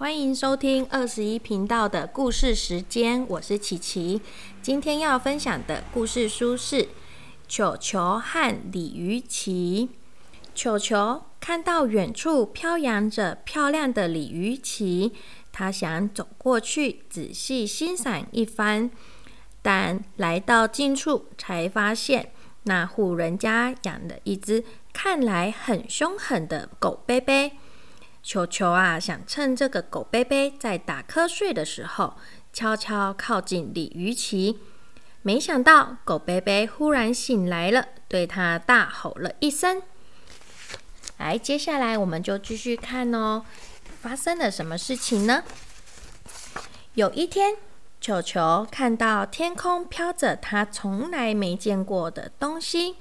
欢迎收听二十一频道的故事时间，我是琪琪。今天要分享的故事书是《球球和鲤鱼旗》。球球看到远处飘扬着漂亮的鲤鱼旗，他想走过去仔细欣赏一番，但来到近处才发现，那户人家养了一只看来很凶狠的狗贝贝。球球啊，想趁这个狗贝贝在打瞌睡的时候，悄悄靠近鲤鱼鳍。没想到狗贝贝忽然醒来了，对他大吼了一声。来，接下来我们就继续看哦，发生了什么事情呢？有一天，球球看到天空飘着他从来没见过的东西。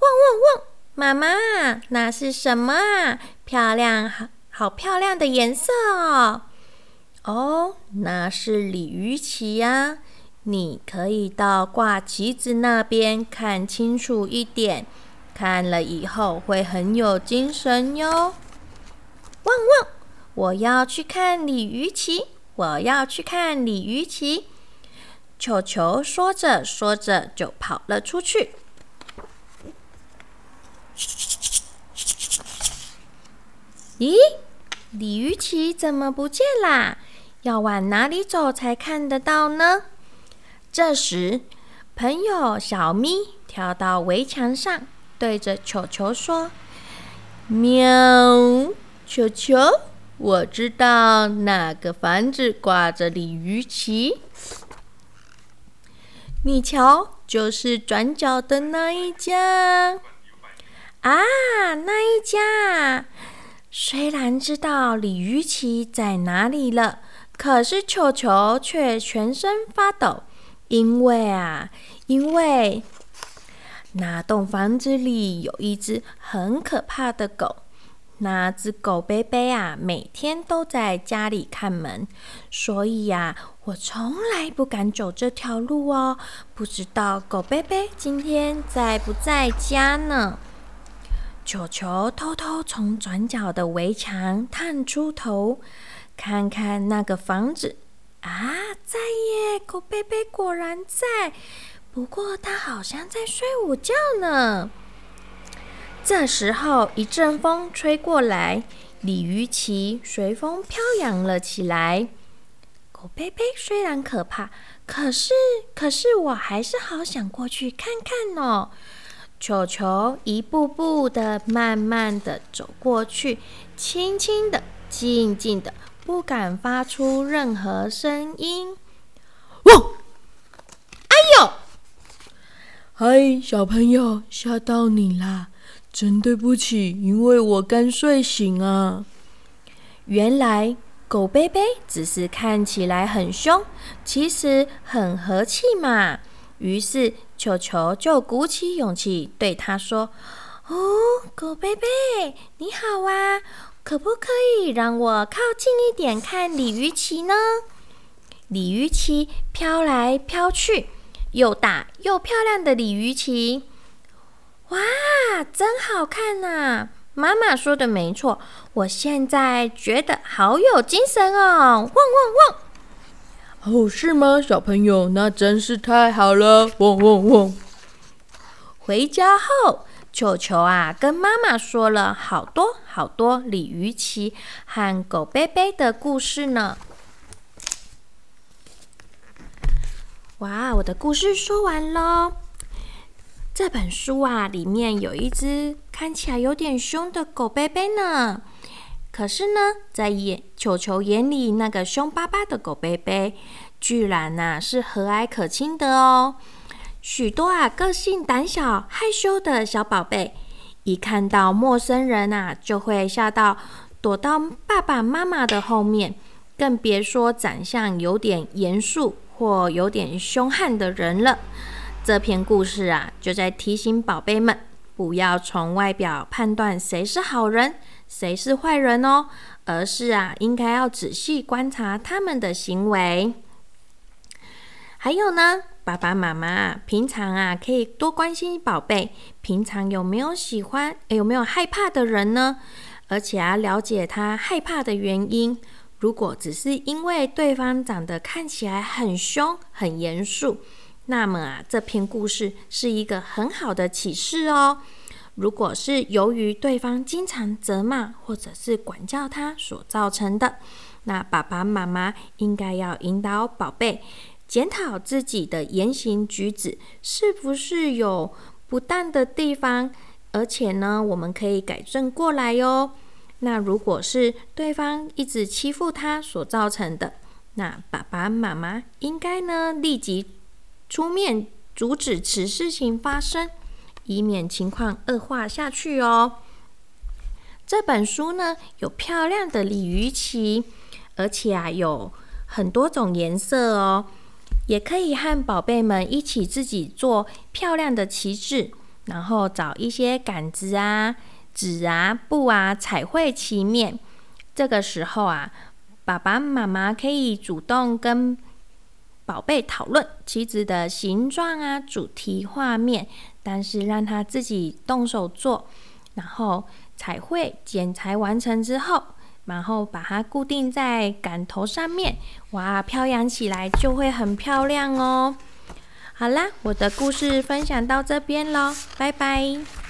汪汪汪！妈妈，那是什么啊？漂亮，好好漂亮的颜色哦！哦，那是鲤鱼旗呀。你可以到挂旗子那边看清楚一点，看了以后会很有精神哟。汪汪！我要去看鲤鱼旗，我要去看鲤鱼旗。球球说着说着就跑了出去。咦，鲤鱼旗怎么不见啦？要往哪里走才看得到呢？这时，朋友小咪跳到围墙上，对着球球说：“喵，球球，我知道哪个房子挂着鲤鱼旗。你瞧，就是转角的那一家。啊，那一家。”虽然知道鲤鱼旗在哪里了，可是球球却全身发抖，因为啊，因为那栋房子里有一只很可怕的狗。那只狗贝贝啊，每天都在家里看门，所以呀，我从来不敢走这条路哦。不知道狗贝贝今天在不在家呢？球球偷偷从转角的围墙探出头，看看那个房子。啊，在耶！狗贝贝果然在，不过它好像在睡午觉呢。这时候，一阵风吹过来，鲤鱼鳍随风飘扬了起来。狗贝贝虽然可怕，可是，可是我还是好想过去看看哦。球球一步步的、慢慢的走过去，轻轻的、静静的，不敢发出任何声音。哇！哎呦！嗨，小朋友，吓到你啦！真对不起，因为我刚睡醒啊。原来狗贝贝只是看起来很凶，其实很和气嘛。于是。球球就鼓起勇气对他说：“哦，狗贝贝，你好啊，可不可以让我靠近一点看鲤鱼旗呢？鲤鱼旗飘来飘去，又大又漂亮的鲤鱼旗，哇，真好看呐！妈妈说的没错，我现在觉得好有精神哦！汪汪汪！”哦，是吗，小朋友？那真是太好了！汪汪汪！回家后，球球啊，跟妈妈说了好多好多鲤鱼旗和狗贝贝的故事呢。哇，我的故事说完喽。这本书啊，里面有一只看起来有点凶的狗贝贝呢。可是呢，在眼球球眼里，那个凶巴巴的狗贝贝，居然呐是和蔼可亲的哦。许多啊个性胆小害羞的小宝贝，一看到陌生人啊，就会吓到躲到爸爸妈妈的后面，更别说长相有点严肃或有点凶悍的人了。这篇故事啊，就在提醒宝贝们，不要从外表判断谁是好人。谁是坏人哦？而是啊，应该要仔细观察他们的行为。还有呢，爸爸妈妈平常啊，可以多关心宝贝，平常有没有喜欢、有没有害怕的人呢？而且啊，了解他害怕的原因。如果只是因为对方长得看起来很凶、很严肃，那么啊，这篇故事是一个很好的启示哦。如果是由于对方经常责骂或者是管教他所造成的，那爸爸妈妈应该要引导宝贝检讨自己的言行举止是不是有不当的地方，而且呢，我们可以改正过来哟。那如果是对方一直欺负他所造成的，那爸爸妈妈应该呢立即出面阻止此事情发生。以免情况恶化下去哦。这本书呢有漂亮的鲤鱼旗，而且啊有很多种颜色哦，也可以和宝贝们一起自己做漂亮的旗帜，然后找一些杆子啊、纸啊、布啊，彩绘旗面。这个时候啊，爸爸妈妈可以主动跟。宝贝讨论棋子的形状啊，主题画面，但是让他自己动手做，然后彩绘剪裁完成之后，然后把它固定在杆头上面，哇，飘扬起来就会很漂亮哦。好啦，我的故事分享到这边喽，拜拜。